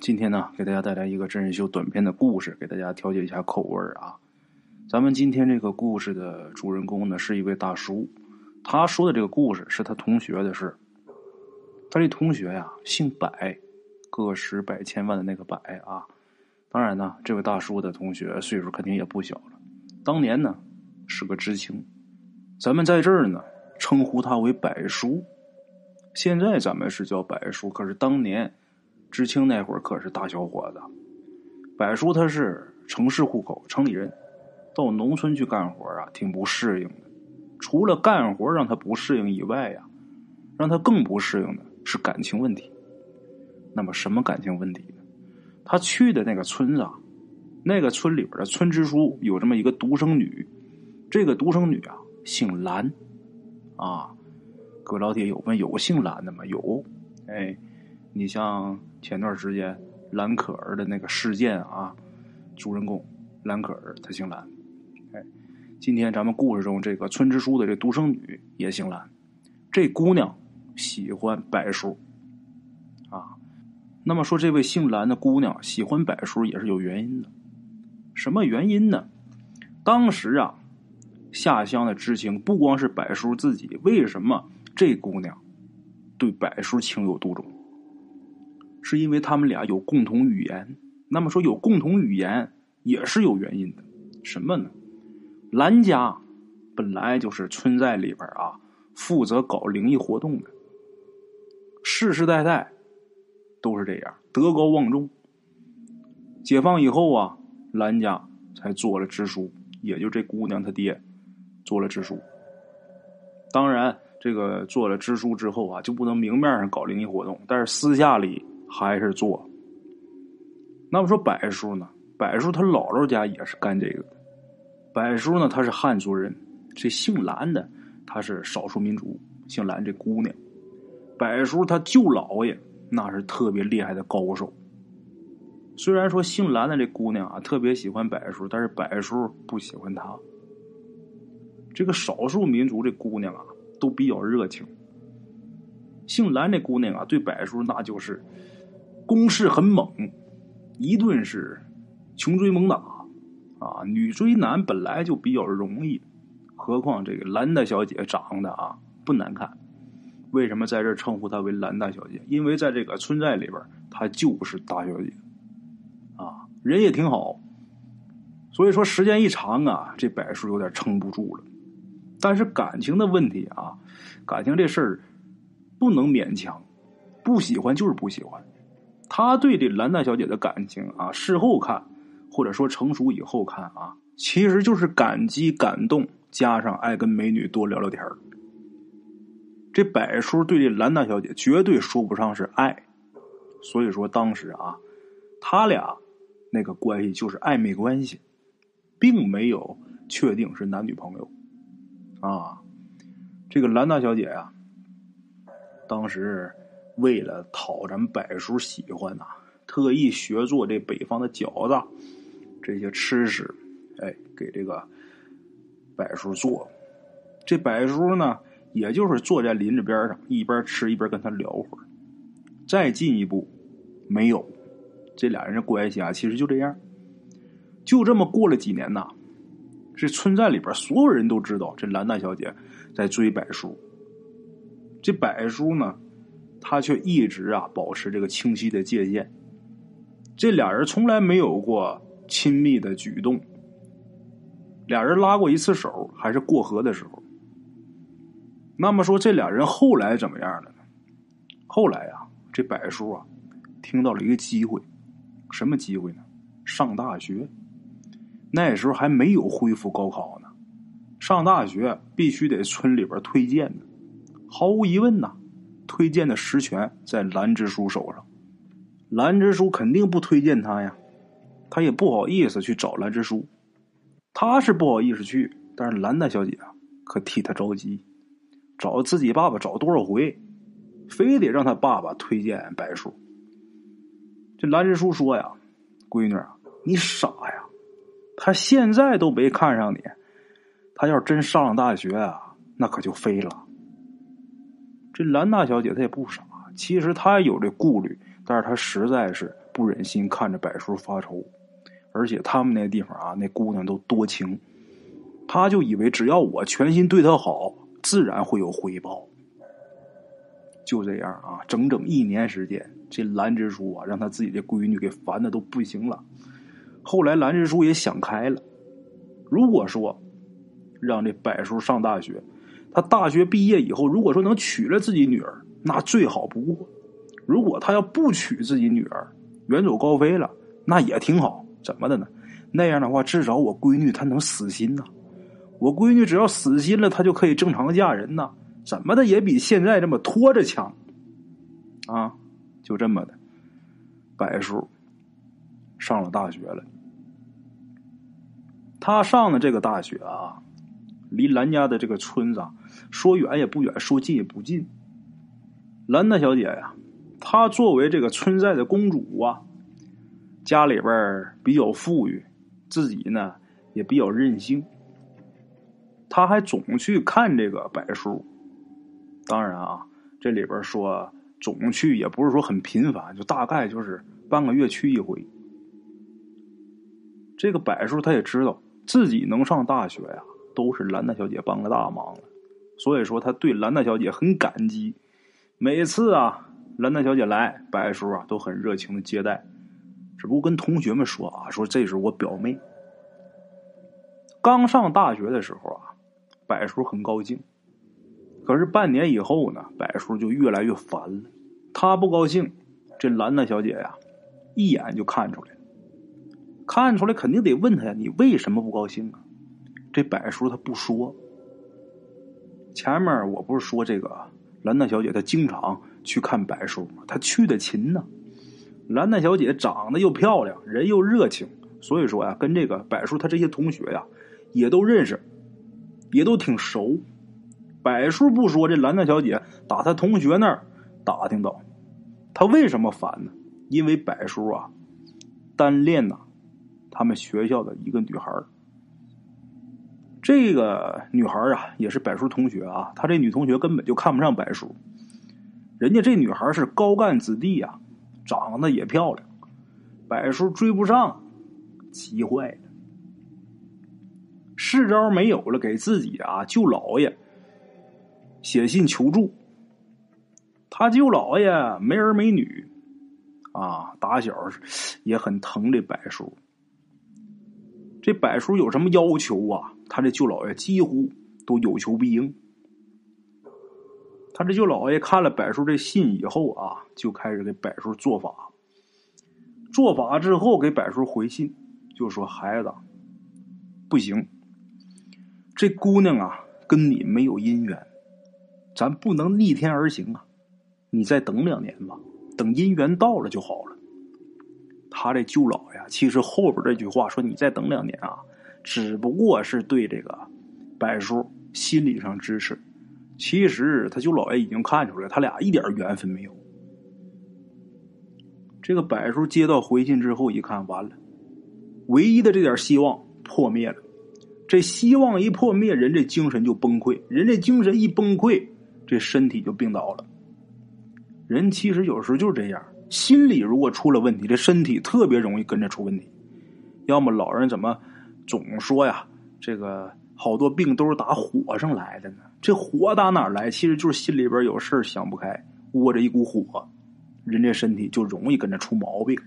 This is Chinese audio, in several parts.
今天呢，给大家带来一个真人秀短片的故事，给大家调节一下口味啊。咱们今天这个故事的主人公呢，是一位大叔。他说的这个故事是他同学的事。他这同学呀，姓百，个十百千万的那个百啊。当然呢，这位大叔的同学岁数肯定也不小了。当年呢，是个知青。咱们在这儿呢，称呼他为百叔。现在咱们是叫百叔，可是当年。知青那会儿可是大小伙子，柏叔他是城市户口，城里人，到农村去干活啊，挺不适应的。除了干活让他不适应以外呀，让他更不适应的是感情问题。那么什么感情问题呢？他去的那个村子啊，那个村里边的村支书有这么一个独生女，这个独生女啊姓兰，啊，各位老铁有问有姓兰的吗？有，哎。你像前段时间兰可儿的那个事件啊，主人公兰可儿她姓兰，哎，今天咱们故事中这个村支书的这独生女也姓兰，这姑娘喜欢柏叔，啊，那么说这位姓兰的姑娘喜欢柏叔也是有原因的，什么原因呢？当时啊，下乡的知青不光是柏叔自己，为什么这姑娘对柏叔情有独钟？是因为他们俩有共同语言。那么说有共同语言也是有原因的，什么呢？兰家本来就是村寨里边啊，负责搞灵异活动的，世世代代都是这样，德高望重。解放以后啊，兰家才做了支书，也就这姑娘她爹做了支书。当然，这个做了支书之后啊，就不能明面上搞灵异活动，但是私下里。还是做。那么说，柏叔呢？柏叔他姥姥家也是干这个的。柏叔呢，他是汉族人，这姓兰的他是少数民族，姓兰这姑娘。柏叔他舅姥爷那是特别厉害的高手。虽然说姓兰的这姑娘啊特别喜欢柏叔，但是柏叔不喜欢她。这个少数民族这姑娘啊都比较热情。姓兰这姑娘啊对柏叔那就是。攻势很猛，一顿是穷追猛打啊！女追男本来就比较容易，何况这个兰大小姐长得啊不难看。为什么在这称呼她为兰大小姐？因为在这个村寨里边，她就是大小姐啊，人也挺好。所以说时间一长啊，这柏树有点撑不住了。但是感情的问题啊，感情这事儿不能勉强，不喜欢就是不喜欢。他对这兰大小姐的感情啊，事后看，或者说成熟以后看啊，其实就是感激、感动，加上爱跟美女多聊聊天这柏叔对这兰大小姐绝对说不上是爱，所以说当时啊，他俩那个关系就是暧昧关系，并没有确定是男女朋友啊。这个兰大小姐呀，当时。为了讨咱们柏叔喜欢呐，特意学做这北方的饺子，这些吃食，哎，给这个柏叔做。这柏叔呢，也就是坐在林子边上，一边吃一边跟他聊会儿。再进一步，没有，这俩人的关系啊，其实就这样。就这么过了几年呐，这村寨里边所有人都知道这兰大小姐在追柏叔。这柏叔呢？他却一直啊保持这个清晰的界限，这俩人从来没有过亲密的举动。俩人拉过一次手，还是过河的时候。那么说，这俩人后来怎么样了呢？后来呀，这柏叔啊，听到了一个机会，什么机会呢？上大学。那时候还没有恢复高考呢，上大学必须得村里边推荐的，毫无疑问呐。推荐的实权在兰支书手上，兰支书肯定不推荐他呀，他也不好意思去找兰支书，他是不好意思去，但是兰大小姐啊可替他着急，找自己爸爸找多少回，非得让他爸爸推荐白叔。这兰支书说呀：“闺女啊，你傻呀，他现在都没看上你，他要是真上了大学啊，那可就飞了。”这兰大小姐她也不傻，其实她有这顾虑，但是她实在是不忍心看着柏叔发愁，而且他们那地方啊，那姑娘都多情，他就以为只要我全心对她好，自然会有回报。就这样啊，整整一年时间，这兰之书啊，让他自己的闺女给烦的都不行了。后来兰之书也想开了，如果说让这柏叔上大学，他大学毕业以后，如果说能娶了自己女儿，那最好不过；如果他要不娶自己女儿，远走高飞了，那也挺好。怎么的呢？那样的话，至少我闺女她能死心呐。我闺女只要死心了，她就可以正常嫁人呐。怎么的也比现在这么拖着强，啊，就这么的，柏叔上了大学了。他上的这个大学啊，离兰家的这个村子啊说远也不远，说近也不近。兰大小姐呀，她作为这个村寨的公主啊，家里边比较富裕，自己呢也比较任性，她还总去看这个柏叔。当然啊，这里边说总去也不是说很频繁，就大概就是半个月去一回。这个柏叔他也知道自己能上大学呀，都是兰大小姐帮了大忙了，所以说他对兰大小姐很感激。每次啊，兰大小姐来，柏叔啊都很热情的接待，只不过跟同学们说啊，说这是我表妹。刚上大学的时候啊，柏叔很高兴。可是半年以后呢，柏叔就越来越烦了。他不高兴，这兰娜小姐呀，一眼就看出来了。看出来肯定得问他呀，你为什么不高兴啊？这柏叔他不说。前面我不是说这个兰娜小姐她经常去看柏叔吗？她去的勤呢。兰娜小姐长得又漂亮，人又热情，所以说呀，跟这个柏叔他这些同学呀，也都认识，也都挺熟。柏叔不说，这兰娜小姐打他同学那儿打听到，他为什么烦呢？因为柏叔啊，单恋呐，他们学校的一个女孩这个女孩啊，也是柏叔同学啊。他这女同学根本就看不上柏叔，人家这女孩是高干子弟呀，长得也漂亮，柏叔追不上，急坏了，是招没有了，给自己啊舅姥爷。写信求助，他舅姥爷没儿没女，啊，打小也很疼这柏叔。这柏叔有什么要求啊？他这舅姥爷几乎都有求必应。他这舅姥爷看了柏叔这信以后啊，就开始给柏叔做法。做法之后给柏叔回信，就说：“孩子，不行，这姑娘啊，跟你没有姻缘。”咱不能逆天而行啊！你再等两年吧，等姻缘到了就好了。他这舅老呀，其实后边这句话说你再等两年啊，只不过是对这个柏叔心理上支持。其实他舅老爷已经看出来，他俩一点缘分没有。这个柏叔接到回信之后一看，完了，唯一的这点希望破灭了。这希望一破灭，人这精神就崩溃，人这精神一崩溃。这身体就病倒了。人其实有时候就是这样，心理如果出了问题，这身体特别容易跟着出问题。要么老人怎么总说呀？这个好多病都是打火上来的呢？这火打哪来？其实就是心里边有事想不开，窝着一股火，人这身体就容易跟着出毛病。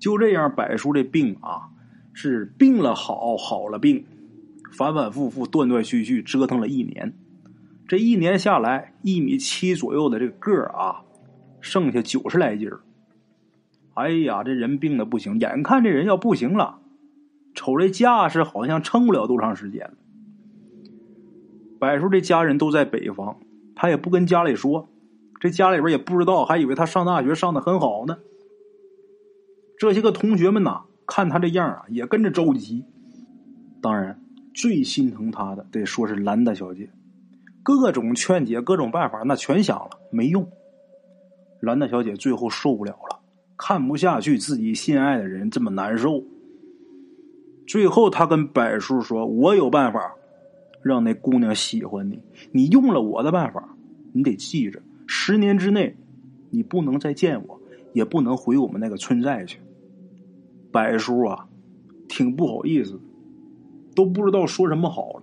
就这样，柏叔这病啊，是病了好，好了病，反反复复，断断续续，折腾了一年。这一年下来，一米七左右的这个个儿啊，剩下九十来斤儿。哎呀，这人病的不行，眼看这人要不行了，瞅这架势，好像撑不了多长时间。柏树这家人都在北方，他也不跟家里说，这家里边也不知道，还以为他上大学上的很好呢。这些个同学们呐，看他这样啊，也跟着着急。当然，最心疼他的得说是兰大小姐。各种劝解，各种办法，那全想了，没用。兰大小姐最后受不了了，看不下去自己心爱的人这么难受。最后，他跟柏叔说：“我有办法，让那姑娘喜欢你。你用了我的办法，你得记着，十年之内，你不能再见我，也不能回我们那个村寨去。柏叔啊，挺不好意思，都不知道说什么好了。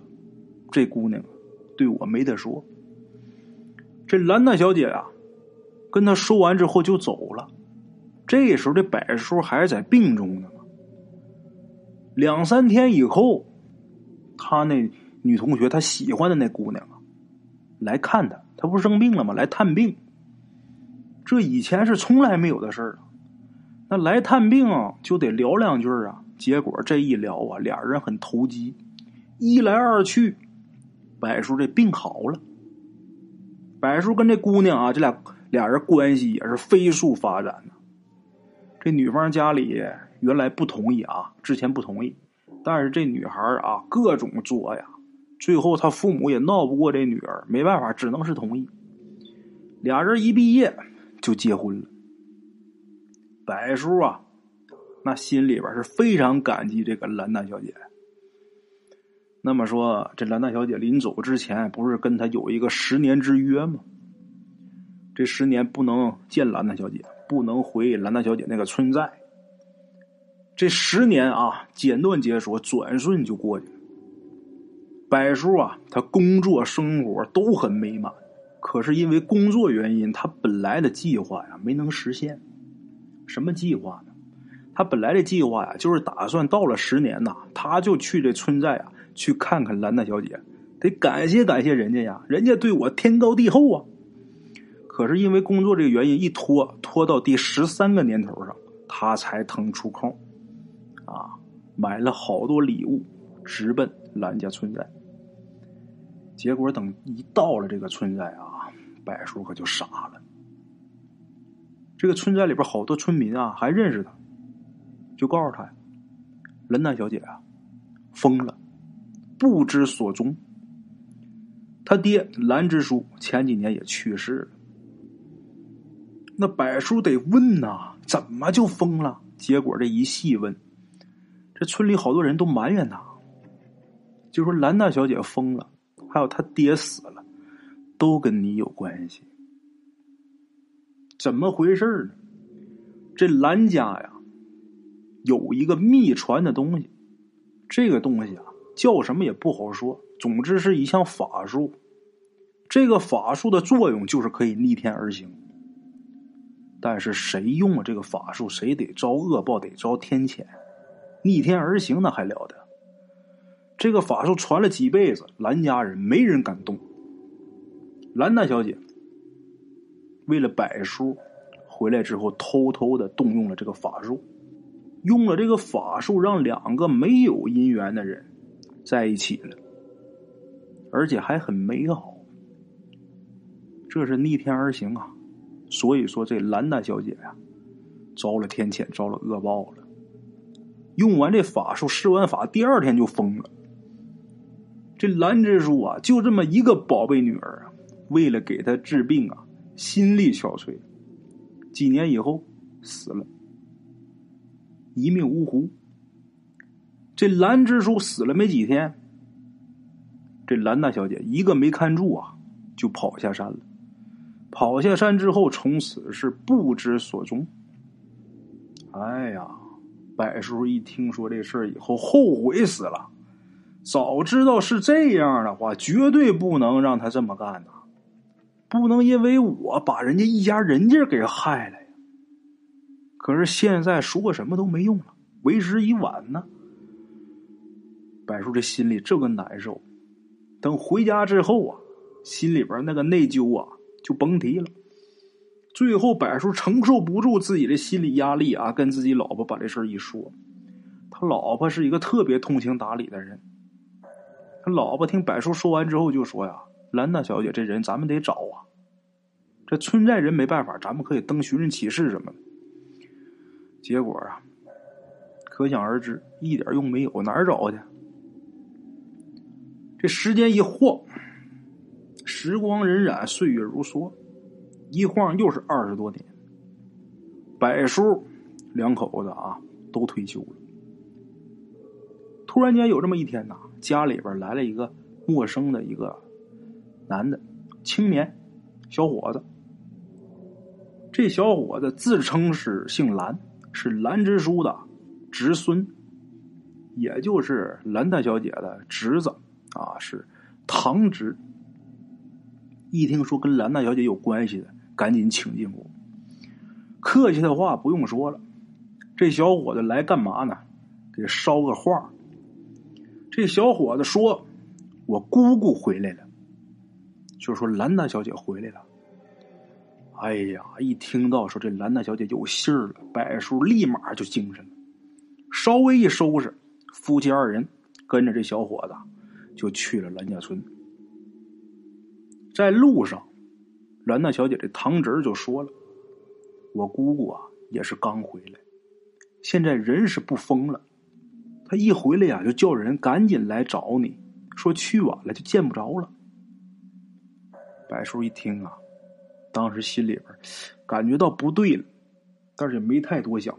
这姑娘对我没得说。这兰大小姐啊，跟他说完之后就走了。这时候这柏叔还是在病中呢两三天以后，他那女同学他喜欢的那姑娘啊，来看他，他不是生病了吗？来探病。这以前是从来没有的事儿啊。那来探病就得聊两句啊。结果这一聊啊，俩人很投机，一来二去，柏叔这病好了。柏叔跟这姑娘啊，这俩俩人关系也是飞速发展呢。这女方家里原来不同意啊，之前不同意，但是这女孩啊各种作呀，最后他父母也闹不过这女儿，没办法，只能是同意。俩人一毕业就结婚了。柏叔啊，那心里边是非常感激这个兰大小姐。那么说，这兰大小姐临走之前，不是跟他有一个十年之约吗？这十年不能见兰大小姐，不能回兰大小姐那个村寨。这十年啊，简短结束，转瞬就过去了。柏叔啊，他工作生活都很美满，可是因为工作原因，他本来的计划呀没能实现。什么计划呢？他本来的计划呀，就是打算到了十年呐，他就去这村寨啊。去看看兰大小姐，得感谢感谢人家呀，人家对我天高地厚啊。可是因为工作这个原因，一拖拖到第十三个年头上，他才腾出空，啊，买了好多礼物，直奔兰家村寨。结果等一到了这个村寨啊，柏叔可就傻了。这个村寨里边好多村民啊，还认识他，就告诉他，兰大小姐啊，疯了。不知所踪。他爹兰支书前几年也去世了。那柏叔得问呐，怎么就疯了？结果这一细问，这村里好多人都埋怨他，就说兰大小姐疯了，还有他爹死了，都跟你有关系。怎么回事呢？这兰家呀，有一个秘传的东西，这个东西啊。叫什么也不好说，总之是一项法术。这个法术的作用就是可以逆天而行。但是谁用了这个法术，谁得遭恶报，得遭天谴。逆天而行那还了得？这个法术传了几辈子，兰家人没人敢动。兰大小姐为了柏叔回来之后，偷偷的动用了这个法术，用了这个法术，让两个没有姻缘的人。在一起了，而且还很美好。这是逆天而行啊！所以说，这兰大小姐呀，遭了天谴，遭了恶报了。用完这法术，施完法，第二天就疯了。这兰之书啊，就这么一个宝贝女儿啊，为了给她治病啊，心力憔悴，几年以后死了，一命呜呼。这兰之书死了没几天，这兰大小姐一个没看住啊，就跑下山了。跑下山之后，从此是不知所踪。哎呀，柏叔一听说这事儿以后，后悔死了。早知道是这样的话，绝对不能让他这么干呐！不能因为我把人家一家人家给害了呀。可是现在说什么都没用了，为时已晚呢。柏叔这心里这个难受，等回家之后啊，心里边那个内疚啊就甭提了。最后柏叔承受不住自己的心理压力啊，跟自己老婆把这事一说。他老婆是一个特别通情达理的人，他老婆听柏叔说完之后就说呀：“兰大小姐这人咱们得找啊，这村寨人没办法，咱们可以登寻人启事什么的。”结果啊，可想而知，一点用没有，哪儿找去？这时间一晃，时光荏苒，岁月如梭，一晃又是二十多年。柏叔两口子啊，都退休了。突然间有这么一天呐，家里边来了一个陌生的一个男的青年小伙子。这小伙子自称是姓蓝，是蓝支书的侄孙，也就是蓝大小姐的侄子啊，是堂侄。一听说跟兰大小姐有关系的，赶紧请进屋。客气的话不用说了，这小伙子来干嘛呢？给捎个话。这小伙子说：“我姑姑回来了。”就说兰大小姐回来了。哎呀，一听到说这兰大小姐有信儿了，柏叔立马就精神了，稍微一收拾，夫妻二人跟着这小伙子就去了兰家村。在路上，兰大小姐这堂侄就说了：“我姑姑啊，也是刚回来，现在人是不疯了。她一回来呀，就叫人赶紧来找你，说去晚了就见不着了。”柏叔一听啊，当时心里边感觉到不对了，但是也没太多想。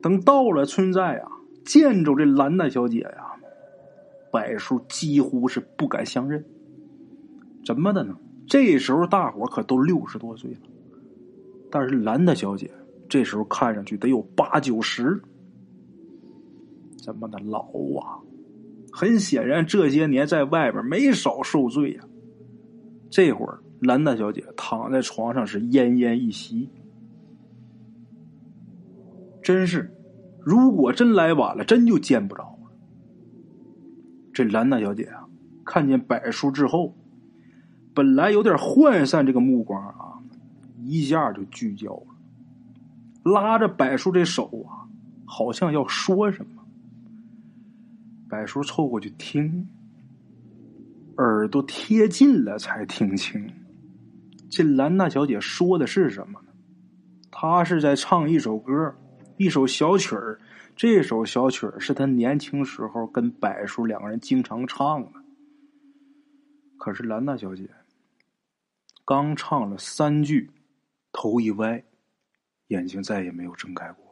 等到了村寨啊，见着这兰大小姐呀，柏叔几乎是不敢相认。怎么的呢？这时候大伙可都六十多岁了，但是兰大小姐这时候看上去得有八九十，怎么的老啊？很显然这些年在外边没少受罪呀。这会儿兰大小姐躺在床上是奄奄一息，真是，如果真来晚了，真就见不着了。这兰大小姐啊，看见柏叔之后。本来有点涣散，这个目光啊，一下就聚焦了。拉着柏树这手啊，好像要说什么。柏树凑过去听，耳朵贴近了才听清，这兰娜小姐说的是什么呢？她是在唱一首歌，一首小曲儿。这首小曲儿是她年轻时候跟柏树两个人经常唱的。可是兰娜小姐。刚唱了三句，头一歪，眼睛再也没有睁开过。